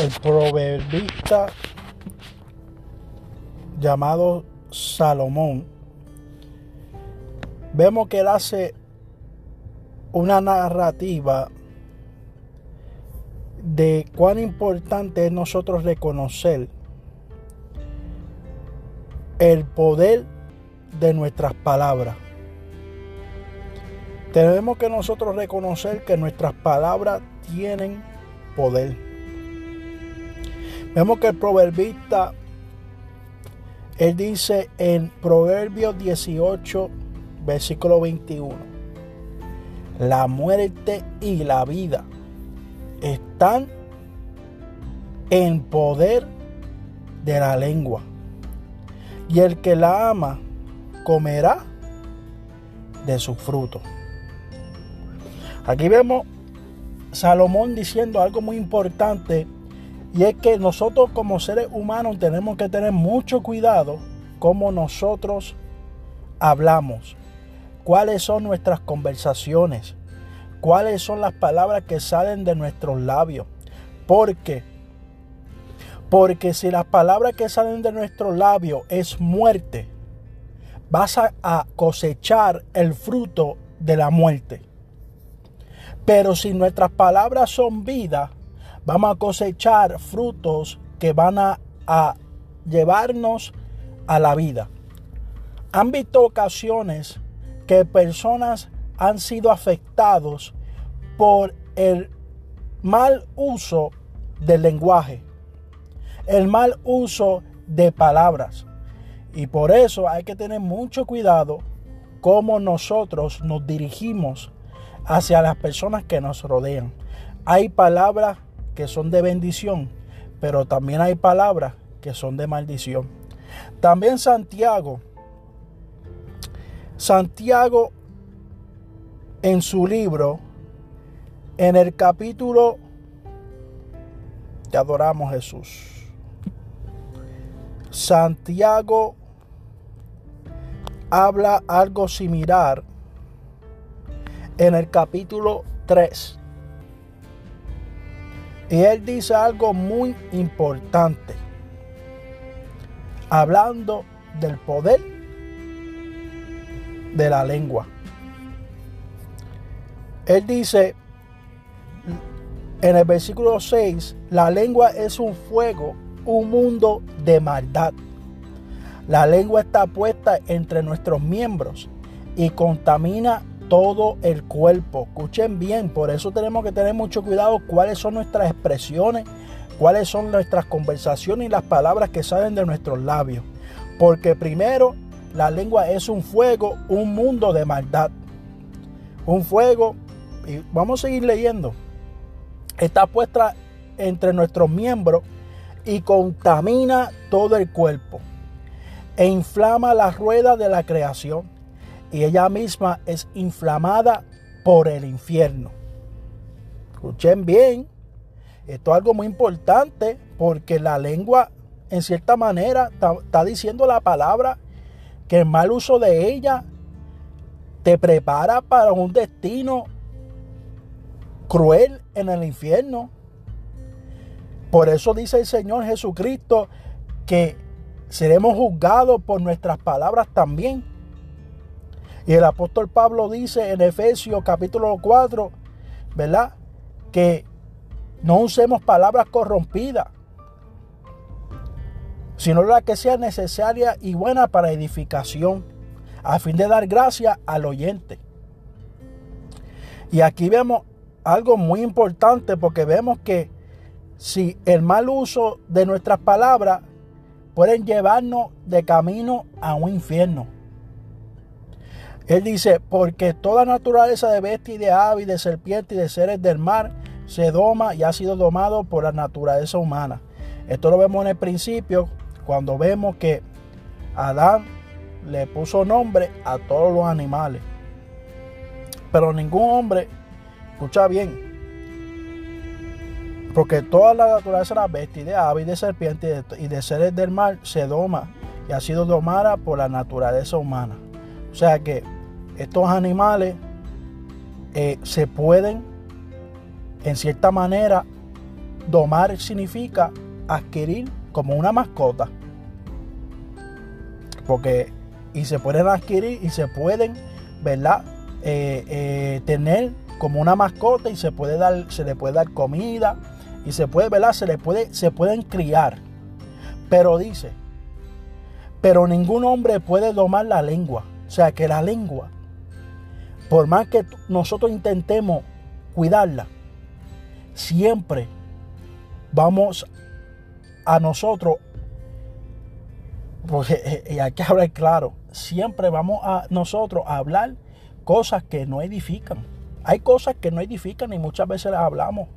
el proverbista llamado Salomón, vemos que él hace una narrativa de cuán importante es nosotros reconocer el poder de nuestras palabras. Tenemos que nosotros reconocer que nuestras palabras tienen poder. Vemos que el proverbista, él dice en Proverbios 18, versículo 21, la muerte y la vida están en poder de la lengua. Y el que la ama comerá de su fruto. Aquí vemos Salomón diciendo algo muy importante y es que nosotros como seres humanos tenemos que tener mucho cuidado como nosotros hablamos, cuáles son nuestras conversaciones, cuáles son las palabras que salen de nuestros labios. Porque porque si las palabras que salen de nuestros labios es muerte, vas a cosechar el fruto de la muerte. Pero si nuestras palabras son vida, vamos a cosechar frutos que van a, llevarnos a la vida. Han visto ocasiones que personas han sido afectados por el mal uso del lenguaje, el mal uso de palabras. Y por eso hay que tener mucho cuidado cómo nosotros nos dirigimos hacia las personas que nos rodean. Hay palabras que son de bendición, pero también hay palabras que son de maldición. También Santiago, Santiago en su libro, en el capítulo, te adoramos Jesús. Santiago habla algo similar en el capítulo 3. Y él dice algo muy importante, hablando del poder de la lengua. Él dice en el versículo 6, la lengua es un fuego, un mundo de maldad. La lengua está puesta entre nuestros miembros y contamina todo el cuerpo. Escuchen bien, por eso tenemos que tener mucho cuidado cuáles son nuestras expresiones, cuáles son nuestras conversaciones y las palabras que salen de nuestros labios. Porque primero, la lengua es un fuego, un mundo de maldad. Un fuego y vamos a seguir leyendo, está puesta entre nuestros miembros y contamina todo el cuerpo e inflama la rueda de la creación y ella misma es inflamada por el infierno. Escuchen bien, esto es algo muy importante porque la lengua en cierta manera está, diciendo la palabra que el mal uso de ella te prepara para un destino cruel en el infierno. Por eso dice el Señor Jesucristo que seremos juzgados por nuestras palabras también. Y el apóstol Pablo dice en Efesios capítulo 4, ¿verdad? Que no usemos palabras corrompidas, sino las que sean necesarias y buenas para edificación, a fin de dar gracia al oyente. Y aquí vemos algo muy importante porque vemos que si el mal uso de nuestras palabras pueden llevarnos de camino a un infierno. Él dice, porque toda naturaleza de bestia y de ave y de serpiente y de seres del mar se doma y ha sido domado por la naturaleza humana. Esto lo vemos en el principio cuando vemos que Adán le puso nombre a todos los animales. Pero ningún hombre Escucha bien. Porque toda la naturaleza de la bestia, de ave y de serpiente y de, seres del mar se doma y ha sido domada por la naturaleza humana. O sea que estos animales eh, se pueden, en cierta manera, domar significa adquirir como una mascota. Porque y se pueden adquirir y se pueden, ¿verdad? Eh, eh, tener como una mascota y se puede dar, se le puede dar comida y se puede, ¿verdad? Se le puede, se pueden criar. Pero dice, pero ningún hombre puede domar la lengua. O sea que la lengua, por más que nosotros intentemos cuidarla, siempre vamos a nosotros, porque eh, eh, hay que hablar claro, siempre vamos a nosotros a hablar cosas que no edifican. Hay cosas que no edifican y muchas veces las hablamos.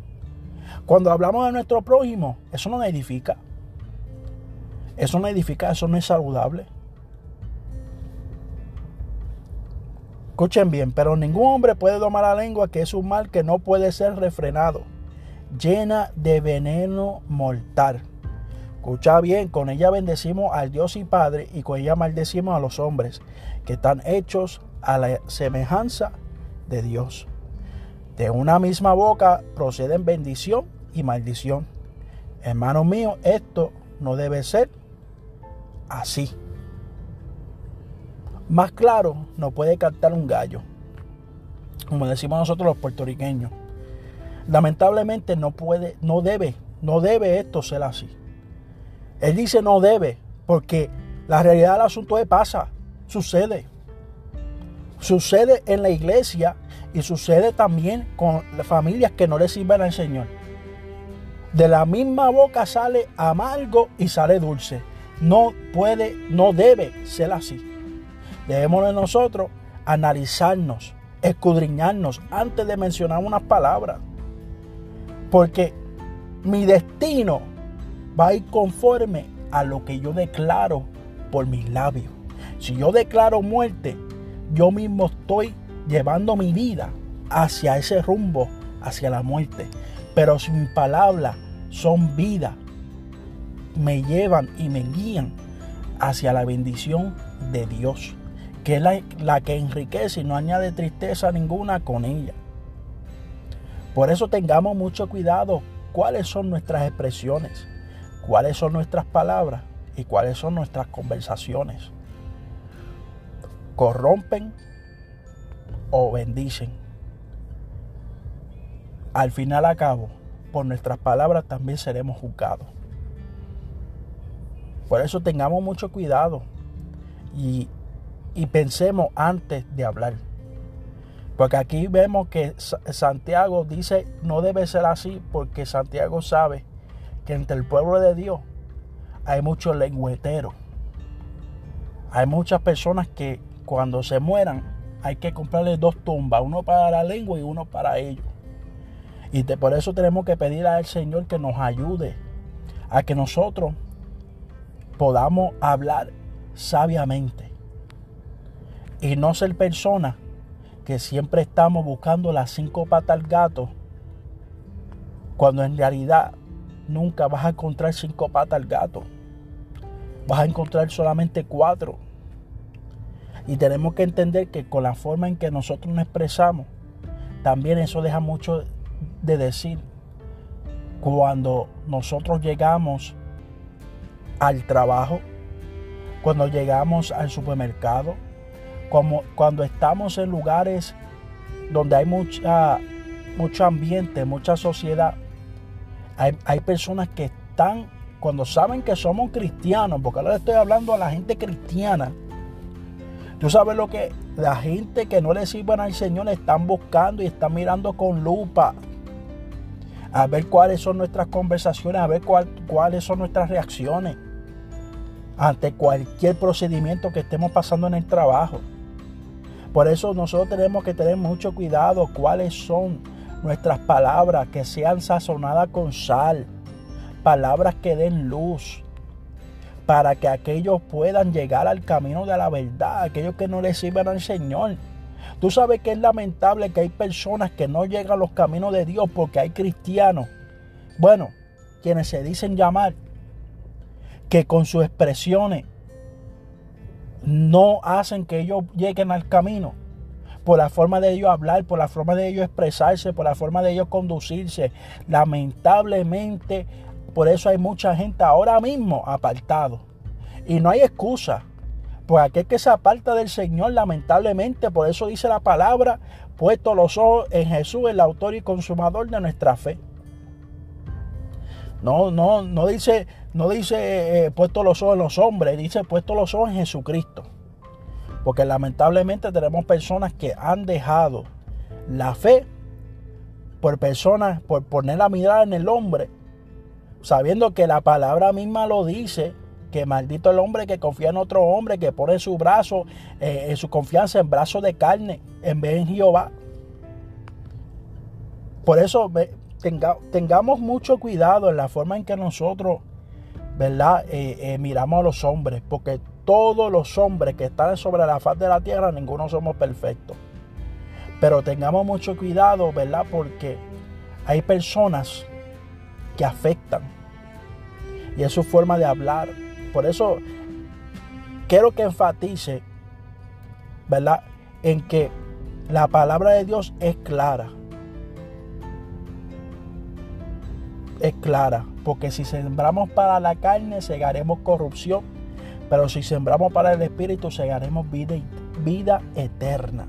Cuando hablamos de nuestro prójimo, eso no edifica. Eso no edifica, eso no es saludable. Escuchen bien, pero ningún hombre puede domar la lengua, que es un mal que no puede ser refrenado, llena de veneno mortal. Escucha bien, con ella bendecimos al Dios y Padre y con ella maldecimos a los hombres que están hechos a la semejanza de Dios. De una misma boca proceden bendición y maldición. Hermanos míos, esto no debe ser así. Más claro, no puede cantar un gallo, como decimos nosotros los puertorriqueños. Lamentablemente no puede, no debe, no debe esto ser así. Él dice no debe, porque la realidad del asunto es pasa, sucede. Sucede en la iglesia y sucede también con las familias que no le sirven al Señor. De la misma boca sale amargo y sale dulce. No puede, no debe ser así. Debemos de nosotros analizarnos, escudriñarnos antes de mencionar unas palabras. Porque mi destino va a ir conforme a lo que yo declaro por mis labios. Si yo declaro muerte, yo mismo estoy llevando mi vida hacia ese rumbo, hacia la muerte. Pero si mis palabras son vida, me llevan y me guían hacia la bendición de Dios, que es la, la que enriquece y no añade tristeza ninguna con ella. Por eso tengamos mucho cuidado cuáles son nuestras expresiones cuáles son nuestras palabras y cuáles son nuestras conversaciones. Corrompen o bendicen. Al final a cabo, por nuestras palabras también seremos juzgados. Por eso tengamos mucho cuidado y, y pensemos antes de hablar. Porque aquí vemos que Santiago dice no debe ser así porque Santiago sabe que entre el pueblo de Dios hay muchos lengüeteros. Hay muchas personas que cuando se mueran hay que comprarles dos tumbas, uno para la lengua y uno para ellos. Y por eso tenemos que pedir al Señor que nos ayude a que nosotros podamos hablar sabiamente y no ser personas que siempre estamos buscando las cinco patas al gato cuando en realidad nunca vas a encontrar cinco patas al gato. Vas a encontrar solamente cuatro. Y tenemos que entender que con la forma en que nosotros nos expresamos, también eso deja mucho de decir. Cuando nosotros llegamos al trabajo, cuando llegamos al supermercado, cuando estamos en lugares donde hay mucha, mucho ambiente, mucha sociedad, hay, personas que están, cuando saben que somos cristianos, porque ahora estoy hablando a la gente cristiana, tú sabes lo que la gente que no le sirven al Señor están buscando y están mirando con lupa a ver cuáles son nuestras conversaciones, a ver cuáles son nuestras reacciones ante cualquier procedimiento que estemos pasando en el trabajo. Por eso nosotros tenemos que tener mucho cuidado cuáles son nuestras palabras que sean sazonadas con sal, palabras que den luz, para que aquellos puedan llegar al camino de la verdad, aquellos que no le sirven al Señor. Tú sabes que es lamentable que hay personas que no llegan a los caminos de Dios porque hay cristianos, bueno, quienes se dicen llamar, que con sus expresiones no hacen que ellos lleguen al camino por la forma de ellos hablar, por la forma de ellos expresarse, por la forma de ellos conducirse. Lamentablemente, por eso hay mucha gente ahora mismo apartado. Y no hay excusa. Pues aquel que se aparta del Señor, lamentablemente, por eso dice la palabra, puesto los ojos en Jesús, el autor y consumador de nuestra fe. No, no, no dice, no dice eh, puesto los ojos en los hombres, dice puesto los ojos en Jesucristo. Porque lamentablemente tenemos personas que han dejado la fe por personas, por poner la mirada en el hombre, sabiendo que la palabra misma lo dice, que maldito el hombre que confía en otro hombre, que pone su brazo, eh, en su confianza en brazos de carne, en vez de Jehová. Por eso tengamos mucho cuidado en la forma en que nosotros, ¿verdad? Eh, eh, miramos a los hombres, porque todos los hombres que están sobre la faz de la tierra, ninguno somos perfectos. Pero tengamos mucho cuidado, ¿verdad? Porque hay personas que afectan. Y es su forma de hablar. Por eso quiero que enfatice, ¿verdad? En que la palabra de Dios es clara. Es clara. Porque si sembramos para la carne, segaremos corrupción pero si sembramos para el Espíritu, segaremos vida, vida eterna.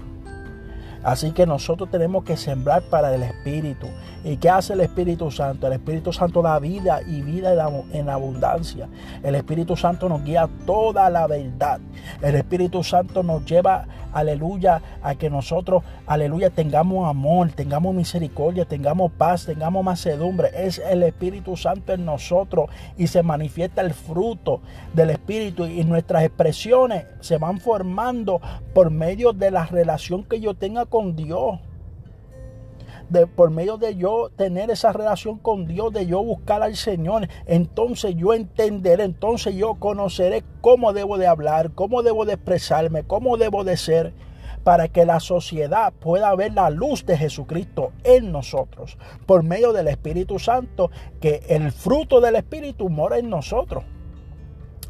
Así que nosotros tenemos que sembrar para el Espíritu. ¿Y qué hace el Espíritu Santo? El Espíritu Santo da vida y vida en abundancia. El Espíritu Santo nos guía toda la verdad. El Espíritu Santo nos lleva, aleluya, a que nosotros, aleluya, tengamos amor, tengamos misericordia, tengamos paz, tengamos macedumbre. Es el Espíritu Santo en nosotros y se manifiesta el fruto del Espíritu y nuestras expresiones se van formando por medio de la relación que yo tenga con Dios. De, por medio de yo tener esa relación con Dios, de yo buscar al Señor, entonces yo entenderé, entonces yo conoceré cómo debo de hablar, cómo debo de expresarme, cómo debo de ser, para que la sociedad pueda ver la luz de Jesucristo en nosotros, por medio del Espíritu Santo, que el fruto del Espíritu mora en nosotros.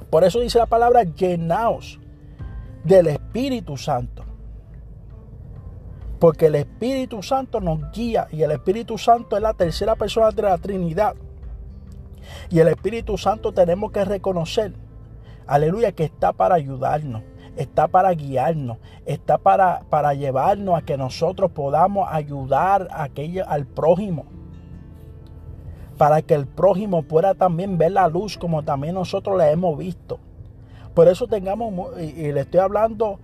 Por eso dice la palabra, llenaos del Espíritu Santo. Porque el Espíritu Santo nos guía y el Espíritu Santo es la tercera persona de la Trinidad. Y el Espíritu Santo tenemos que reconocer, aleluya, que está para ayudarnos, está para guiarnos, está para, para llevarnos a que nosotros podamos ayudar a aquello, al prójimo. Para que el prójimo pueda también ver la luz como también nosotros la hemos visto. Por eso tengamos, y le estoy hablando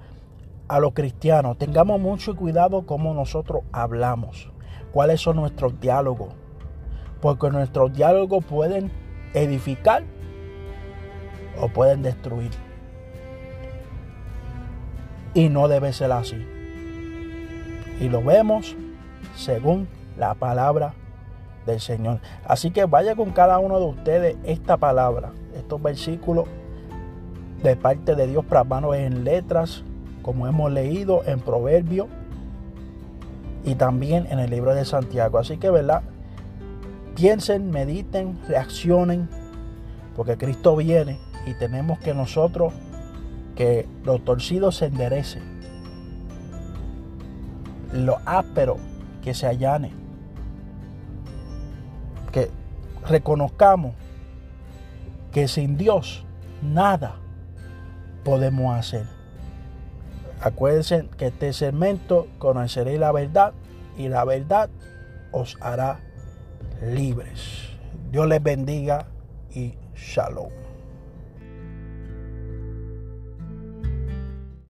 a los cristianos, tengamos mucho cuidado cómo nosotros hablamos, cuáles son nuestros diálogos, porque nuestros diálogos pueden edificar o pueden destruir. Y no debe ser así. Y lo vemos según la palabra del Señor. Así que vaya con cada uno de ustedes esta palabra, estos versículos de parte de Dios manos en letras como hemos leído en Proverbio y también en el libro de Santiago. Así que, ¿verdad? Piensen, mediten, reaccionen, porque Cristo viene y tenemos que nosotros que los torcidos se enderecen, lo áspero que se allane, que reconozcamos que sin Dios nada podemos hacer. Acuérdense que este segmento conoceréis la verdad y la verdad os hará libres. Dios les bendiga y shalom.